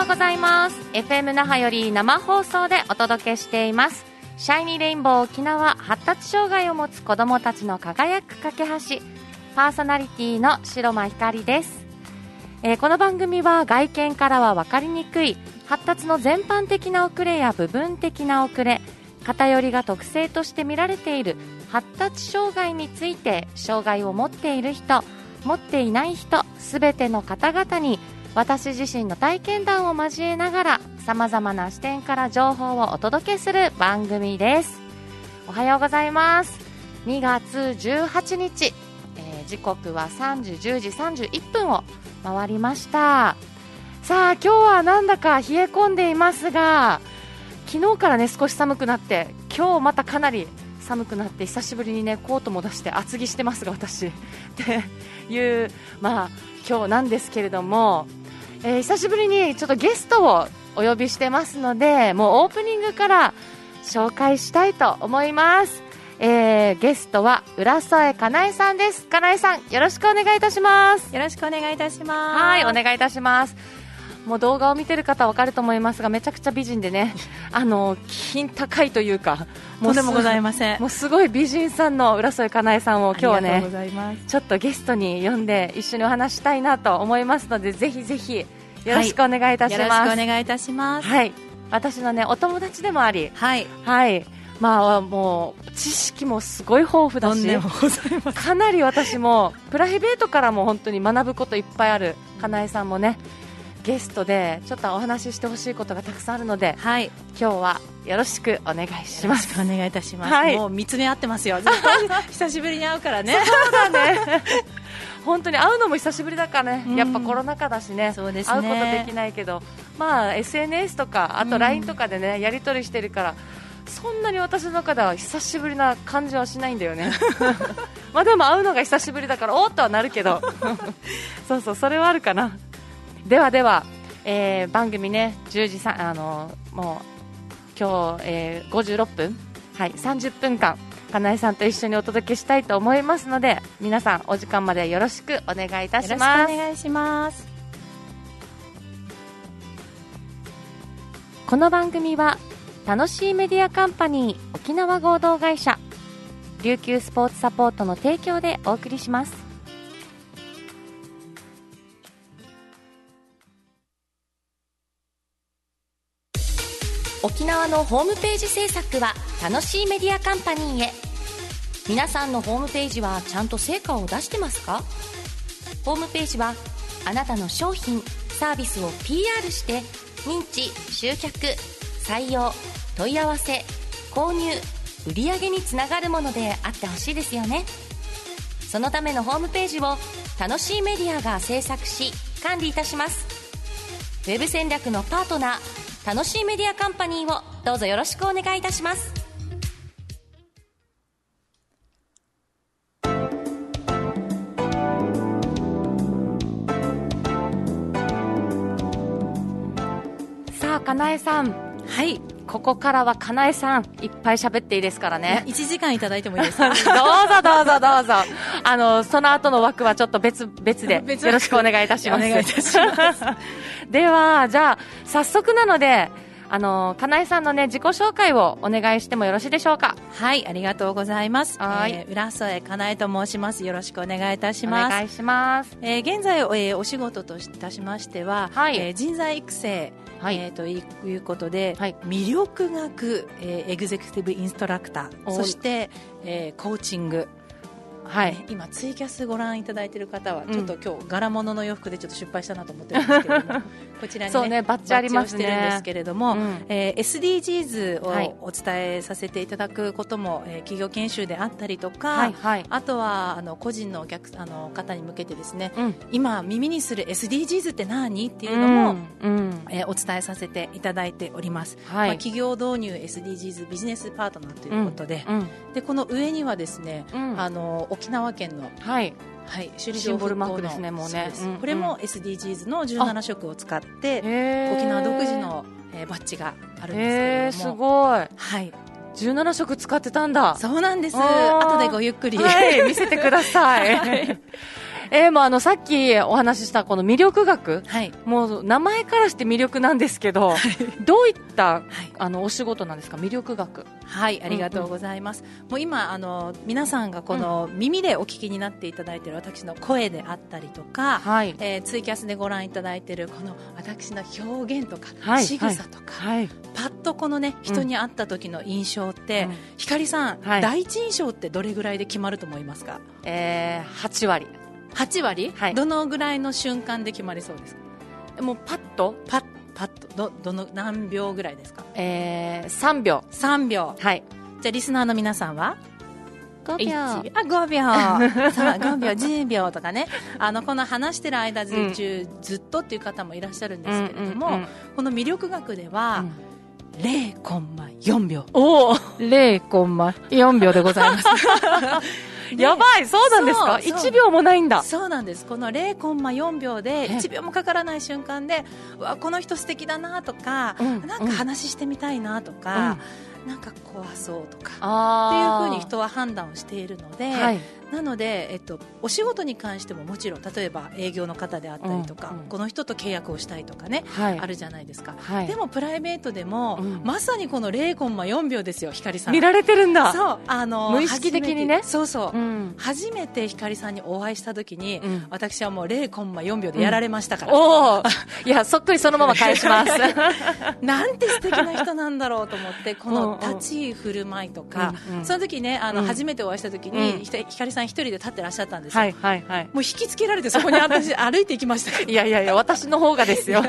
ようございます。FM 那覇より生放送でお届けしています。シャイニーレインボー沖縄発達障害を持つ子どもたちの輝く架け橋。パーソナリティの白間ひかりです、えー、この番組は外見からは分かりにくい発達の全般的な遅れや部分的な遅れ偏りが特性として見られている発達障害について障害を持っている人持っていない人すべての方々に私自身の体験談を交えながらさまざまな視点から情報をお届けする番組です。おはようございます。2月18日、えー、時刻は3時10時31分を回りました。さあ今日はなんだか冷え込んでいますが昨日からね少し寒くなって今日またかなり寒くなって久しぶりにねコートも出して厚着してますが私。っていうまあ今日なんですけれども、えー、久しぶりにちょっとゲストをお呼びしてますのでもうオープニングから紹介したいと思います、えー、ゲストは浦添かなえさんです。かなえさんよろしくお願いいたします。よろしくお願いいたします。はいお願いいたしますもう動画を見てる方は分かると思いますがめちゃくちゃ美人でね あの金高いというかもうでもございません。もうすごい美人さんの浦添かなえさんを今日はねちょっとゲストに呼んで一緒にお話したいなと思いますのでぜひぜひよろしくお願いいたします、はい、よろしくお願いいたします。はい。私のねお友達でもありはい。はい。まあもう知識もすごい豊富だしかなり私もプライベートからも本当に学ぶこといっぱいあるかなえさんもねゲストでちょっとお話ししてほしいことがたくさんあるので、はい、今日はよろしくお願いします。お願いいたします。はい、もう見つめ合ってますよ。久しぶりに会うからね。そうだね。本当に会うのも久しぶりだからね、やっぱコロナ禍だしね、ね会うことできないけど、まあ SNS とかあと LINE とかでね、やり取りしてるから。そんなに私の中では久しぶりな感じはしないんだよね まあでも会うのが久しぶりだからおっとはなるけどそうそうそれはあるかなではでは、えー、番組ね10時さあのもう今日、えー、56分はい30分間かなえさんと一緒にお届けしたいと思いますので皆さんお時間までよろしくお願いいたします。お願いします。この番組は楽しいメディアカンパニー沖縄合同会社琉球スポーツサポートの提供でお送りします沖縄のホームページ制作は楽しいメディアカンパニーへ。皆さんのホームページはちゃんと成果を出してますか？ホームページはあなたの商品サービスを PR して認知集客採用問い合わせ購入売上につながるものであってほしいですよね。そのためのホームページを楽しいメディアが制作し管理いたします。ウェブ戦略のパートナー楽しいメディアカンパニーをどうぞよろしくお願いいたします。さあかなえさん。はいここからはかなえさんいっぱい喋っていいですからね。1時間いただいてもいいですか？どうぞどうぞどうぞ。あのその後の枠はちょっと別別でよろしくお願いいたします。お願いいたします。ではじゃあ早速なのであのかなえさんのね自己紹介をお願いしてもよろしいでしょうか？はいありがとうございます。はい、えー、浦添かなえと申します。よろしくお願いいたします。お願いします、えー、現在、えー、お仕事といたしましては、はい。えー、人材育成はい、えー、ということで、はい、魅力学、えー、エグゼクティブインストラクター。そして、えー、コーチングはい、今ツイキャスご覧いただいている方はちょっと今日柄物の洋服でちょっと失敗したなと思ってるんですけれども こちらにねねバッチありますね。してるんですけれども、うん、えー、SDGs をお伝えさせていただくことも、えー、企業研修であったりとか、はいはい、あとはあの個人のお客あの方に向けてですね、うん、今耳にする SDGs って何っていうのも、うん、えー、お伝えさせていただいております、はい、まあ、企業導入 SDGs ビジネスパートナーということで,、でこの上にはですね、あの沖縄県の、はいはい、首里城復興ですねもうね、これも SDGs の17色を使って沖縄独自の、えー、バッジがあるんですけれども。すごい。はい。17色使ってたんだ。そうなんです。後でごゆっくり、はい、見せてください えー、もうあのさっきお話ししたこの魅力学、はい、もう名前からして魅力なんですけど、どういった、はい、あのお仕事なんですか？魅力学。はいありがとうございます、うんうん、もう今あの皆さんがこの耳でお聞きになっていただいている私の声であったりとか、はい、えー、ツイキャスでご覧いただいているこの私の表現とか、はい、仕草とか、はい、パッとこのね人に会った時の印象って、うん、光さん、第一印象ってどれぐらいで決まると思いますか？えー、8割8割、はい、どのぐらいの瞬間で決まりそうですか？もうパッと？パッパッと？どどの何秒ぐらいですか？えー、3秒。3秒。はい。じゃあリスナーの皆さんは？5秒。あ5秒。さあ5秒10秒とかね。あのこの話してる間中、うん、ずっとっていう方もいらっしゃるんですけれども、うんうんうん、この魅力学では、うん、0コンマ4秒。おお0 コンマ4秒でございます やばいそうなんですか？1秒もないんだ。そうなんです。この0コンマ4秒で1秒もかからない瞬間でわこの人素敵だなとか、うん、なんか話してみたいなとか、うん、なんか怖そうとかっていうふうに人は判断をしているので、はいなので、えっと、お仕事に関してももちろん例えば営業の方であったりとか、うんうん、この人と契約をしたいとかね、はい、あるじゃないですか、はい、でもプライベートでも、うん、まさにこの0コンマ4秒ですよ光さん。見られてるんだ。そうあの無意識的にね。そうそう、うん、初めて光さんにお会いした時に、うん、私はもう0コンマ4秒でやられましたから、おおいやそっくりそのまま返します。なんて素敵な人なんだろうと思ってこの立ち居振る舞いとか、うんうん、その時ねあの、初めてお会いした時に、光さん一人で立ってらっしゃゃったんですよ、はいはいはい、もう引きつけられてそこに私 歩いていきましたいやいやいや私の方がですよ。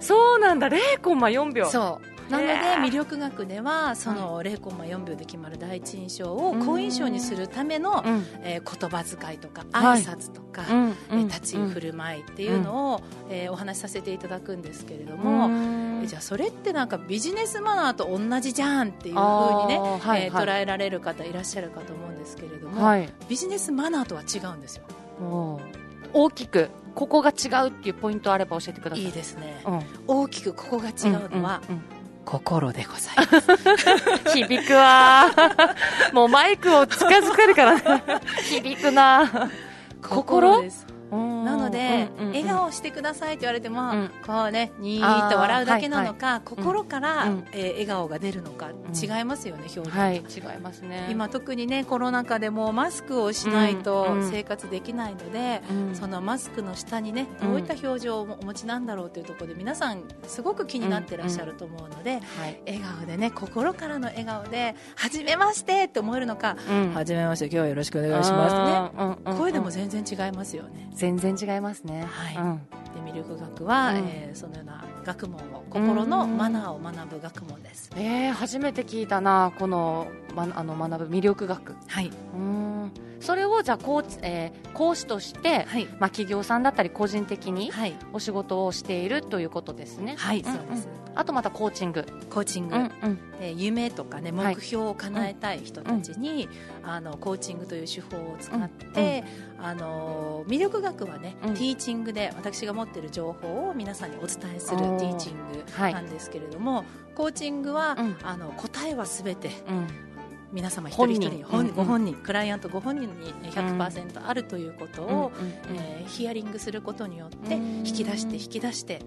そうなんだ。0コンマ4秒。そう。なので魅力学ではその0コンマ4秒で決まる第一印象を好印象にするための、うん、えー、言葉遣いとか挨拶とか、はい、えー、立ち居振る舞いっていうのを、うん、えー、お話しさせていただくんですけれども、えじゃあそれってなんかビジネスマナーと同じじゃんっていうふうにね、はい、えー、捉えられる方いらっしゃるかと思うんですけれども、はい、ビジネスマナーとは違うんですよ。大きくここが違うっていうポイントあれば教えてください。いいですね、うん、大きくここが違うのは、うんうんうん。心でございます。響くわもうマイクを近づけるからね。響くな心ですなので、笑顔してくださいって言われても、こうねにーっと笑うだけなのか、心から、え笑顔が出るのか違いますよね、表情、はい、違いますね。今特にねコロナ禍でもマスクをしないと生活できないので、そのマスクの下にねどういった表情をお持ちなんだろうというところで皆さんすごく気になってらっしゃると思うので、笑顔でね心からの笑顔で初めましてって思えるのか、初めまして今日はよろしくお願いしますね、声でも全然違いますよね全然違いますね。はい。うん、で魅力学は、うん、えー、そのような学問を心のマナーを学ぶ学問です。えー、初めて聞いたなこのまあの学ぶ魅力学。はい。うんそれをじゃあ講,、えー、講師として、はい、まあ、企業さんだったり個人的にお仕事をしているということですね。はい、そうです、あとまたコーチング。コーチング、うんうん、え夢とかね目標を叶えたい人たちに、あのコーチングという手法を使って、あの魅力学はね、ティーチングで私が持っている情報を皆さんにお伝えするティーチングなんですけれども、コーチングは、あの答えはすべて、皆様一人一人本ご本人、クライアントご本人に100%あるということを、えー、ヒアリングすることによって引き出して引き出して、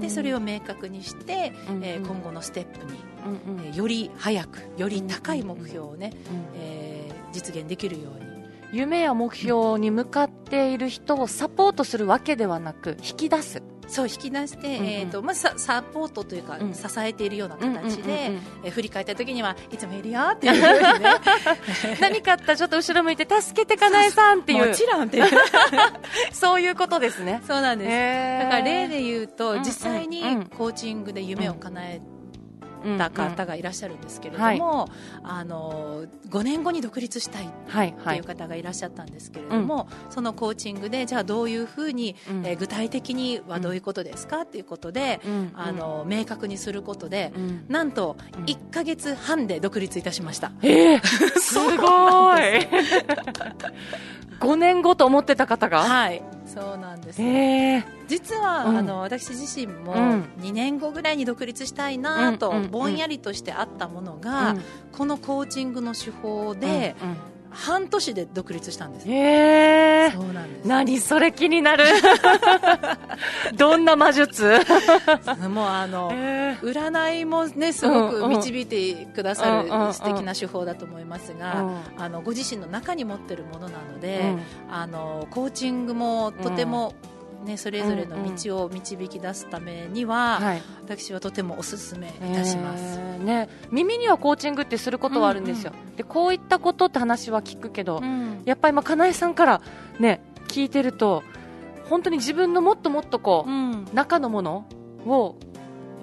でそれを明確にして、えー、今後のステップに、えー、より早くより高い目標をね、えー、実現できるように。夢や目標に向かっている人をサポートするわけではなく引き出すそう引き出して、うんうん、えーとまあ、ササポートというか、うん、支えているような形で、え振り返った時にはいつもいるよっていうね。何かあったらちょっと後ろ向いて助けてかなえさんっていう。もちろんっていう。そういうことですね。そうなんです。だから例で言うと、実際にコーチングで夢を叶えて、た方がいらっしゃるんですけれども、あの5年後に独立したいっていう方がいらっしゃったんですけれども、そのコーチングでじゃあどういうふうに、うん、えー、具体的にはどういうことですかっていうことで、うん、あの明確にすることで、うん、なんと1か月半で独立いたしました。えー、すごい 5年後と思ってた方が？はいそうなんです、えー、実は、うん、あの私自身も2年後ぐらいに独立したいなと、ぼんやりとしてあったものが、このコーチングの手法で、半年で独立したんです。へえ。そうなんです。何それ気になる。どんな魔術？もうあの占いもねすごく導いてくださる素敵な手法だと思いますが、あのご自身の中に持ってるものなので、あのコーチングもとても、ね、それぞれの道を導き出すためには、うんうん、私はとてもおすすめいたします、えー、ね、耳にはコーチングってすることはあるんですよ、うんうん、でこういったことって話は聞くけど、うん、やっぱりまあかなえさんから、ね、聞いてると本当に自分のもっともっとこう、うん、中のものを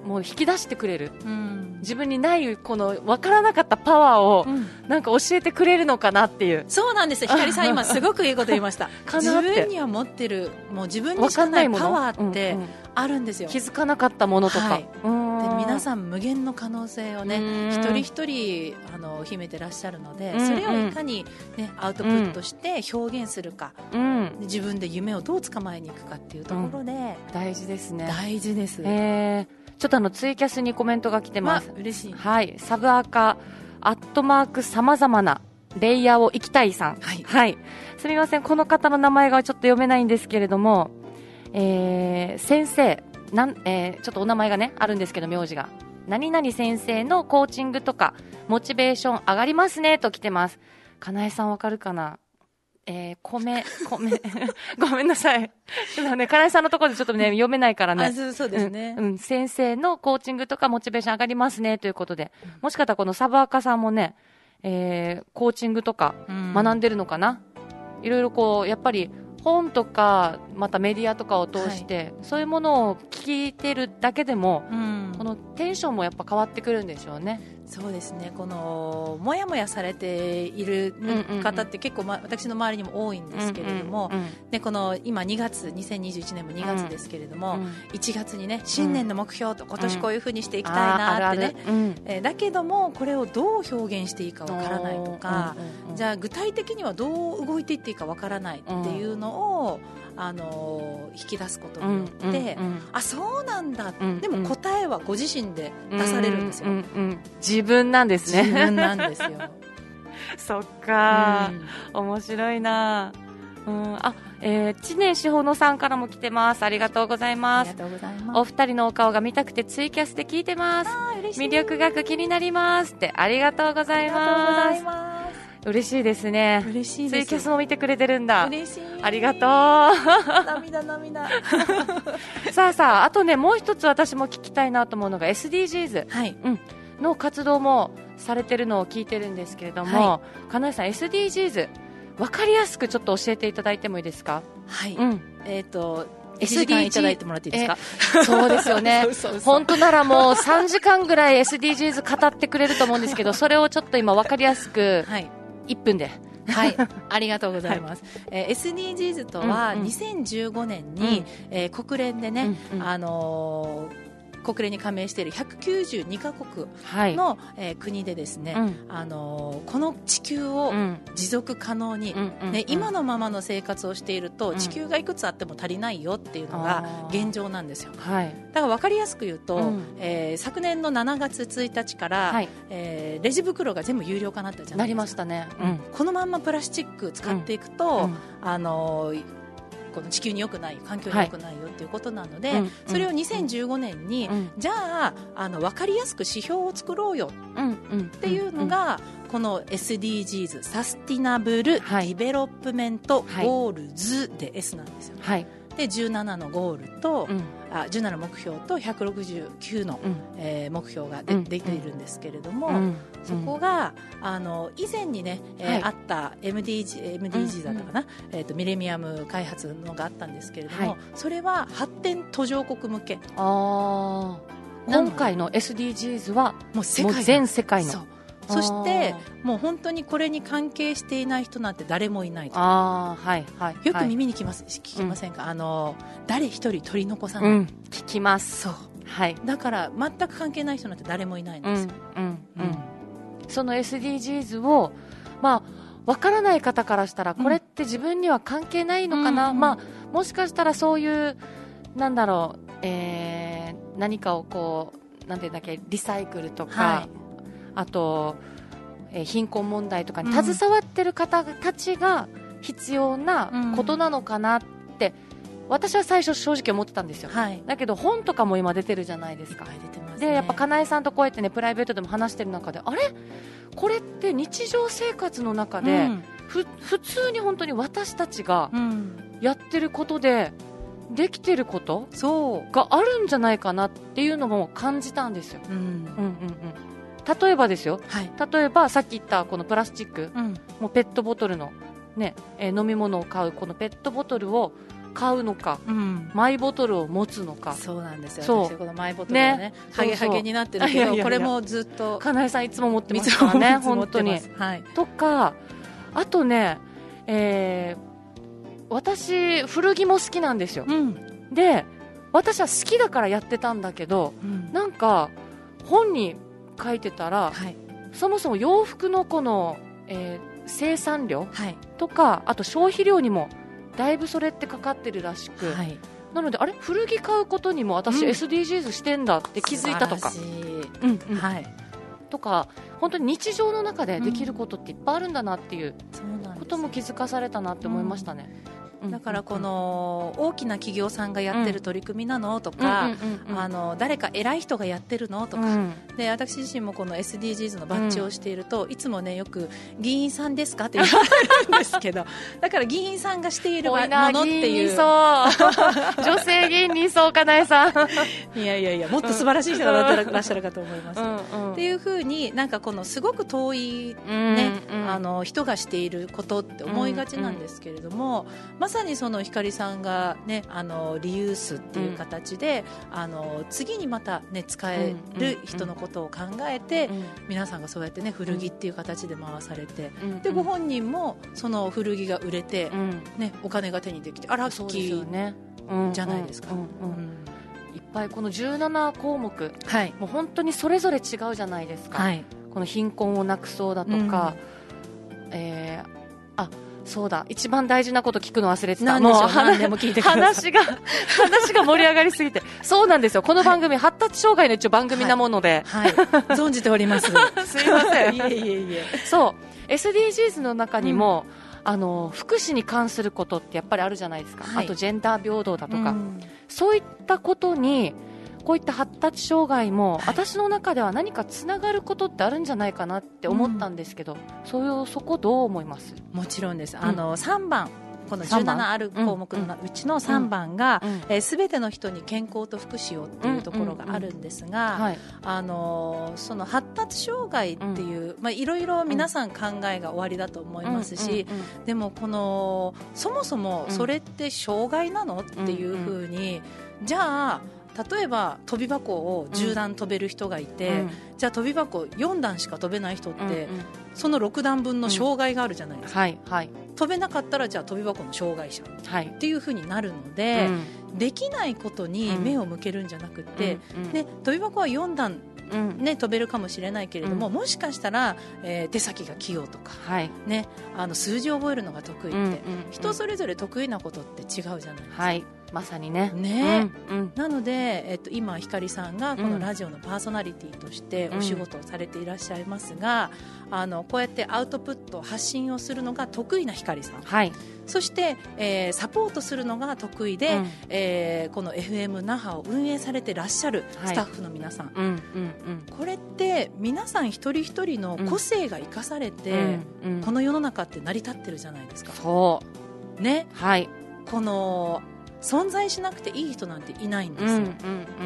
もう引き出してくれる、うん、自分にないこの分からなかったパワーを、なんか教えてくれるのかなっていう、そうなんですひかりさん今すごくいいこと言いました。自分には持ってるもう自分にしかないパワーってあるんですよ、気づかなかったものとか、はい、で皆さん無限の可能性をね一人一人あの秘めてらっしゃるので、それをいかに、ね、アウトプットして表現するか、うん、自分で夢をどう捕まえにいくかっていうところで、大事ですね。大事です、えーちょっとあのツイキャスにコメントが来てます。嬉しい。はい。サブアカ、アットマーク様々なレイヤーを行きたいさん。はい。はい。すみません。この方の名前がちょっと読めないんですけれども、えー、先生、なん、えー、ちょっとお名前がね、あるんですけど、名字が。何々先生のコーチングとか、モチベーション上がりますね、と来てます。かなえさんわかるかな？えー、米、米、ごめんなさい。ちょっとね、金井さんのところでちょっとね、読めないからね。そうそうですね、うん、うん。先生のコーチングとかモチベーション上がりますね、ということで。もしかしたらこのサブアカさんもね、えー、コーチングとか学んでるのかな、うん、いろいろこう、やっぱり本とか、またメディアとかを通して、はい、そういうものを聞いてるだけでも、うん、テンションもやっぱ変わってくるんでしょうね。そうですね。このもやもやされている方って結構、ま、私の周りにも多いんですけれども、でこの今2月2021年も2月ですけれども、うん、1月にね新年の目標と今年こういうふうにしていきたいなってね、うん。えー、だけどもこれをどう表現していいかわからないとか、じゃあ具体的にはどう動いていっていいかわからないっていうのを、あの引き出すことによって、うんうんうん、あそうなんだ、うんうん、でも答えはご自身で出されるんですよ、うんうんうん、自分なんですね。自分なんですよ。そっか、うん、面白いな。うんあえー、知念志保野さんからも来てます。ありがとうございます。お二人のお顔が見たくてツイキャスで聞いてます。魅力学気になります。ってありがとうございます嬉しいですね。嬉しいツイキャスも見てくれてるんだ。嬉しい。ありがとう。涙涙。さあさあ、あとね、もう一つ私も聞きたいなと思うのが SDGs。はい。うん。の活動もされてるのを聞いてるんですけれども、はい、かなえさん SDGs わかりやすくちょっと教えていただいてもいいですか？はい。うん。えっ、ー、と。SDGs いただいてもらっていいですか？そうですよね 本当ならもう3時間ぐらい SDGs 語ってくれると思うんですけどそれをちょっと今分かりやすく、はい、1分で。はい、ありがとうございます。はい、えー、SDGs とは2015年に、うん。うん、えー、国連でね、うんうん、あのー国連に加盟している192カ国の、はい、えー、国でですね、うん、あのー、この地球を持続可能に、うん、ね、今のままの生活をしていると、地球がいくつあっても足りないよっていうのが現状なんですよ。はい、だから分かりやすく言うと、うん、えー、昨年の7月1日から、はい、えー、レジ袋が全部有料化になったじゃないですか。なりましたね、このまんまプラスチック使っていくと、あのーこの地球に良くない環境に良くないよっていうことなので、はい、それを2015年に、うん、じゃああの分かりやすく指標を作ろうよ。っていうのが、この SDGs Sustainable Development Goals で S なんですよ、はい、で17のゴールと、うん、あ17目標と169の、うん、えー、目標がで,、うん、できているんですけれども、うん、そこがあの以前にね、えー、はい、あった MDG, MDG だったかな、うんえーと、ミレミアム開発のがあったんですけれども、はい、それは発展途上国向け。あ今回の SDGs はもう世界全世界のそしてもう本当にこれに関係していない人なんて誰もいないと。あ、はいはい、よく耳にきます、聞きませんか、うん、あの誰一人取り残さない、うん、聞きます。そう、はい、だから全く関係ない人なんて誰もいないんですよ、うんうんその SDGs をまあわからない方からしたらこれって自分には関係ないのかな、まあ、もしかしたらそういうなんだろう、えー、何かをこうなんていうんだっけ？リサイクルとか、はいあとえー、貧困問題とかに携わってる方たちが必要なことなのかなって、私は最初正直思ってたんですよ、はい、だけど本とかも今出てるじゃないですか、はい、出てます、ね、でやっぱかなえさんとこうやってねプライベートでも話してる中であれ？これって日常生活の中で、うん、ふ普通に本当に私たちがやってることで、できてることがあるんじゃないかなっていうのも感じたんですよ。うん、うんうんうん例えばですよ、はい、例えばさっき言ったこのプラスチック、うん、もうペットボトルの、ねえー、飲み物を買うこのペットボトルを買うのか、うん、マイボトルを持つのか。そうなんですよ。そう。このマイボトルがねね。ハゲハゲになってるけど これもずっとかなえさんいつも持ってますからね本当に、はい、とかあとね、えー、私古着も好きなんですよ、うん、で私は好きだからやってたんだけど、うん、なんか本に書いてたら、はい、そもそも洋服のこの、えー、生産量とか、はい、あと消費量にもだいぶそれってかかってるらしく、はい、なのであれ？古着買うことにも私、SDGs してんだって気づいたとか。うんうん、はい。とか本当に日常の中でできることっていっぱいあるんだなっていうことも気づかされたなって思いましたね。うんだからこの大きな企業さんがやってる取り組みなのとか、あの誰か偉い人がやってるのとか、で私自身もこの SDGs のバッジをしていると、いつもねよく議員さんですかって言われるんですけど だから議員さんがしているものっていう。女性議員にそうかなえさん。いやいやいやもっと素晴らしい人がいらっしゃるかと思います、っていうふうになんかこのすごく遠いね、あの人がしていることって思いがちなんですけれども、まさにその光さんが、ね、あのリユースっていう形で、うん、あの次にまた、ね、使える人のことを考えて、うん。うん、皆さんがそうやって、ね、古着っていう形で回されて、でご本人もその古着が売れて、ね、お金が手にできてあラッキーじゃないですか。いっぱいこの17項目、はい、もう本当にそれぞれ違うじゃないですか、はい、この貧困をなくそうだとか、うん、えー、あそうだ。一番大事なこと聞くの忘れてた。もう話でも聞いて話が 話が盛り上がりすぎて。そうなんですよ。この番組、はい、発達障害の一応番組なもので、はい、はい、存じております。すいません。いえいえいえ。そう。SDGs の中にも、うん、あの福祉に関することってやっぱりあるじゃないですか、はい、あとジェンダー平等だとか、うん、そういったことにこういった発達障害も、私の中では何かつながることってあるんじゃないかなって思ったんですけど、うん、そういうそこどう思います？もちろんです、あの3番この17ある項目のうちの3番がすべ、えー、ての人に健康と福祉をっていうところがあるんですが、あのその発達障害っていう、まあ、いろいろ皆さん考えが終わりだと思いますし、でもこのそもそもそれって障害なの？っていうふうに、じゃあ例えば飛び箱を10段飛べる人がいて、うん、じゃあ飛び箱4段しか飛べない人って、うんうん、その6段分の障害があるじゃないですか、はいはい、飛べなかったらじゃあ飛び箱の障害者っていうふうになるので、できないことに目を向けるんじゃなくて、で飛び箱は4段ね、飛べるかもしれないけれども、もしかしたら、えー、手先が器用とか、はい。ね、あの数字を覚えるのが得意って、人それぞれ得意なことって違うじゃないですか。はいまさにね。ね、うんうん、なので、えっと、今、光さんがこのラジオのパーソナリティとしてお仕事をされていらっしゃいますが、うん、あのこうやってアウトプット発信をするのが得意な光さん、はい、そして、えー、サポートするのが得意で、うん、えー、この FM 那覇を運営されてらっしゃるスタッフの皆さん、はいうんうんうん、これって皆さん一人一人の個性が生かされて、うん、この世の中って成り立ってるじゃないですか。そう。ね、はい、この存在しなくていい人なんていないんですよ、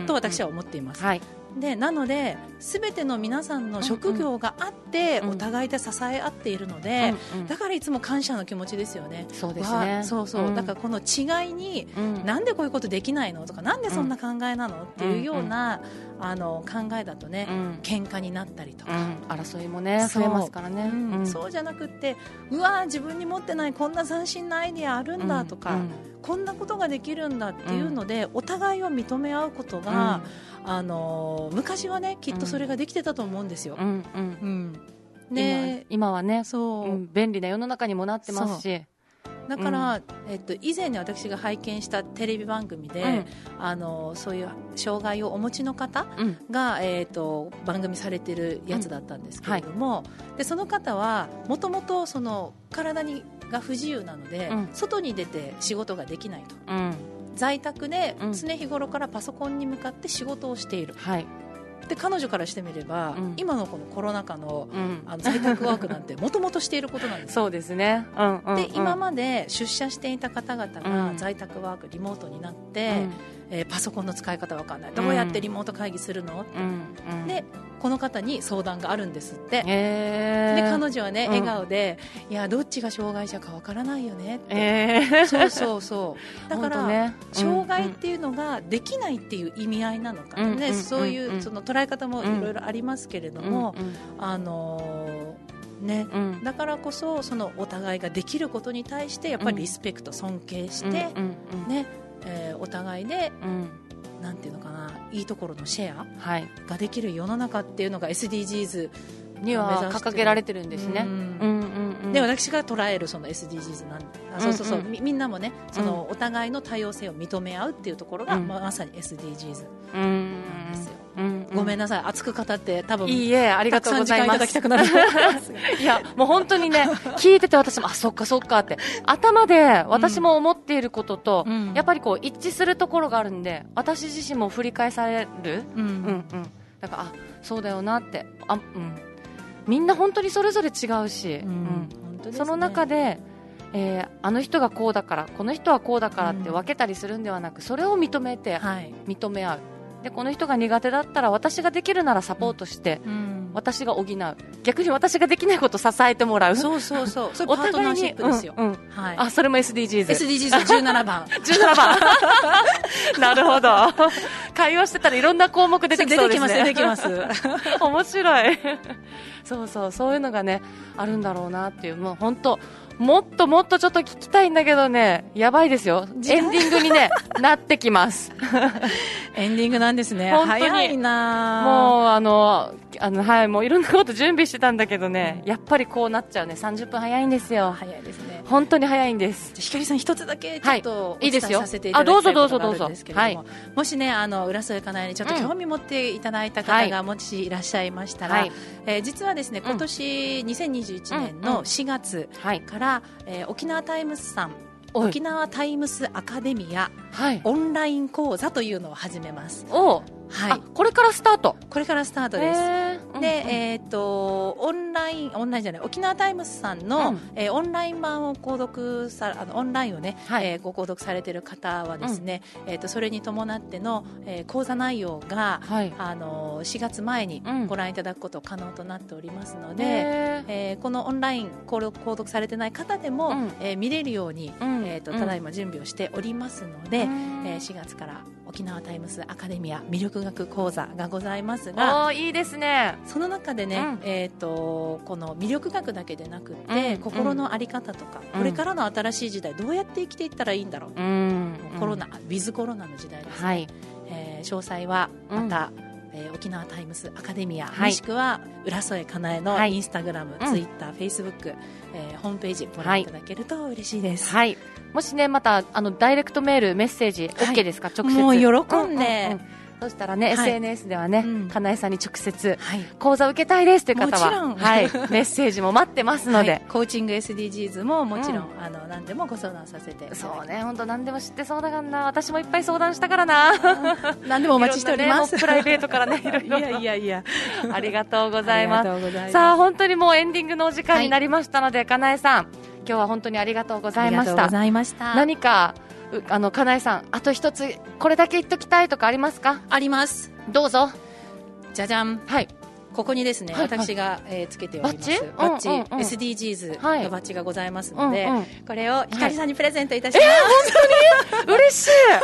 と私は思っています。はい。でなので全ての皆さんの職業があって、お互いで支え合っているので、だからいつも感謝の気持ちですよね。そうですね。そうそう、だからこの違いに、なんでこういうことできないのとかなんでそんな考えなのっていうような、あの考えだとね、うん、喧嘩になったりとか、争いもね増えますからね、そうじゃなくてうわ自分に持ってないこんな斬新なアイディアあるんだとか、こんなことができるんだっていうので、お互いを認め合うことが、あの昔はねきっとそれができてたと思うんですよ。うん。うん。ね、今今はねそう、便利な世の中にもなってますしだから、えっと、以前に私が拝見したテレビ番組で、あのそういう障害をお持ちの方が、えっと、番組されてるやつだったんですけれども、でその方はもともとその体にが不自由なので、外に出て仕事ができないと。在宅で常日頃からパソコンに向かって仕事をしている、はい、で彼女からしてみれば、うん、今のこのコロナ禍のうん、あの在宅ワークなんてもともとしていることなんですそうですね、で今まで出社していた方々が在宅ワークリモートになって、えー、パソコンの使い方わかんない。どうやってリモート会議するの、うん、でこの方に相談があるんですって、えー、で彼女はね、笑顔でいやどっちが障害者かわからないよねって、えー、そうそうそう。だから、ね、障害っていうのができないっていう意味合いなのかね、そういうその捉え方もいろいろありますけれども、あのーね、うん、だからこそそのお互いができることに対してやっぱりリスペクト、尊敬して、ねえー、お互いで、うん、なんていうのかないいところのシェアができる世の中っていうのが SDGs には掲げられてるんですね。で私が捉えるその SDGs なんあそうそうそう、みみんなもねそのお互いの多様性を認め合うっていうところが、まあ、まさに SDGs なんですよ。ごめんなさい。熱く語って多分いいえありがとうございます。いやもう本当にね聞いてて私もあそっかそっかって。頭で私も思っていることと、うん、やっぱりこう一致するところがあるんで私自身も振り返される、うん、うんうん。だからあそうだよなって。あ、うん、みんな本当にそれぞれ違うし、うん。ね、その中でえー、あの人がこうだからこの人はこうだからって分けたりするんではなく、それを認めて、認め合うでこの人が苦手だったら私ができるならサポートして、うん、私が補う。逆に私ができないことを支えてもらう。そうそうそう。それパートナーシップですよ、うんうん、はい、あそれも SDGs SDGs17 番17番なるほど。会話してたらいろんな項目出てきそうですね。出てきます出てきます。面白い。そうそうそういうのがねあるんだろうなっていう。もう本当もっともっとちょっと聞きたいんだけどね、やばいですよ。エンディングにね、なってきます。エンディングなんですね。本当に。もう、あの、あの、はい、もういろんなこと準備してたんだけどね、やっぱりこうなっちゃうね。30分早いんですよ。早いですね。本当に早いんです。ひかりさん一つだけちょっと、い、いですよ。させていただきたいことがあるんですけれども、はい、もしね、あの、浦添かなえにちょっと興味持っていただいた方がもしいらっしゃいましたら、はい、えー、実はですね、今年2021年の4月から、えー、沖縄タイムズさん沖縄タイムスアカデミア、はい、オンライン講座というのを始めます。おはい、これからスタート。これからスタートです。で、えっ、とオンラインオンラインじゃない沖縄タイムスさんの、うん、えー、オンライン版を購読さあのオンラインをね、はい、えー、ご購読されている方はですね、うん、えっ、とそれに伴っての、えー、講座内容が、はい、あの4月前にご覧いただくこと可能となっておりますので、うん、えー、このオンライン購読されてない方でも、うん、えー、見れるように、うん、えっ、とただいま準備をしておりますので、うん、えー、4月から沖縄タイムスアカデミア魅力学講座がございますがいいですね。その中でね、うん、えーと、この魅力学だけでなくて、うん、心の在り方とか、うん、これからの新しい時代どうやって生きていったらいいんだろう、コロナウィズコロナの時代ですね、はい、えー、詳細はまた、えー、沖縄タイムスアカデミア、はい、もしくは浦添かなえのインスタグラム、ツイッター、フェイスブック、えー、ホームページご覧いただけると嬉しいです。はい。もしね、また、あの、ダイレクトメール、メッセージ、OK ですか、直接。もう喜んで。そしたらね、はい、SNS ではね、うん、かなえさんに直接、はい、講座受けたいですという方は、はい、メッセージも待ってますので、はい、コーチング SDGs ももちろん、うん、あの何でもご相談させてそうね、本当何でも知ってそうだからな、私もいっぱい相談したからな、何でもお待ちしております。ね、プライベートからね、いろいろ。いや。いやいや、ありがとうございます。さあ、本当にもうエンディングのお時間になりましたので、かなえさん。今日は本当にありがとうございました。した。何かあのかなえさん、あと一つこれだけ言っときたいとかありますか？あります。どうぞ。じゃじゃん。はい。ここにですね、はいはい、私が、えー、つけております。バッジ、うんうんうん、SDGs のバッジがございますので、はいうんうん、これをひかりさんにプレゼントいたします、はい、えー、本当に？嬉しい。本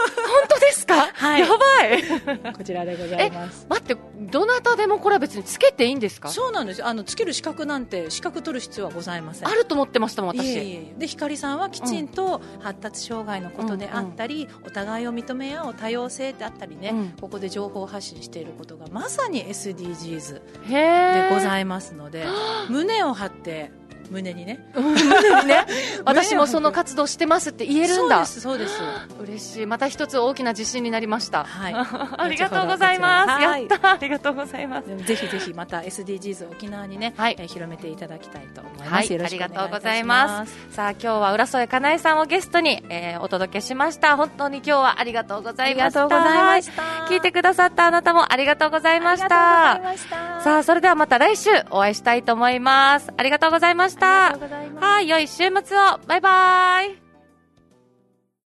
当ですか、はい、やばい。こちらでございます。待ってどなたでもこれは別につけていいんですか？そうなんですあのつける資格なんて資格取る必要はございません。あると思ってましたもん私。でひかりさんはきちんと発達障害のことであったり、うんうん、お互いを認め合う多様性であったりね、うん、ここで情報発信していることがまさに SDGs でございますので胸を張って胸にね。胸にね。私もその活動してますって言えるんだ。そうです嬉しい。また一つ大きな自信になりました。はい。ありがとうございます。やった。ありがとうございます。ぜひぜひまた SDGs 沖縄にね、はい、えー、広めていただきたいと思います、はい、ありがとうございます。さあ今日は浦添かなえさんをゲストに、えー、お届けしました。本当に今日はありがとうございました。聞いてくださったあなたもありがとうございました。さあそれではまた来週お会いしたいと思います。ありがとうございました。はい良い週末を。バイバイ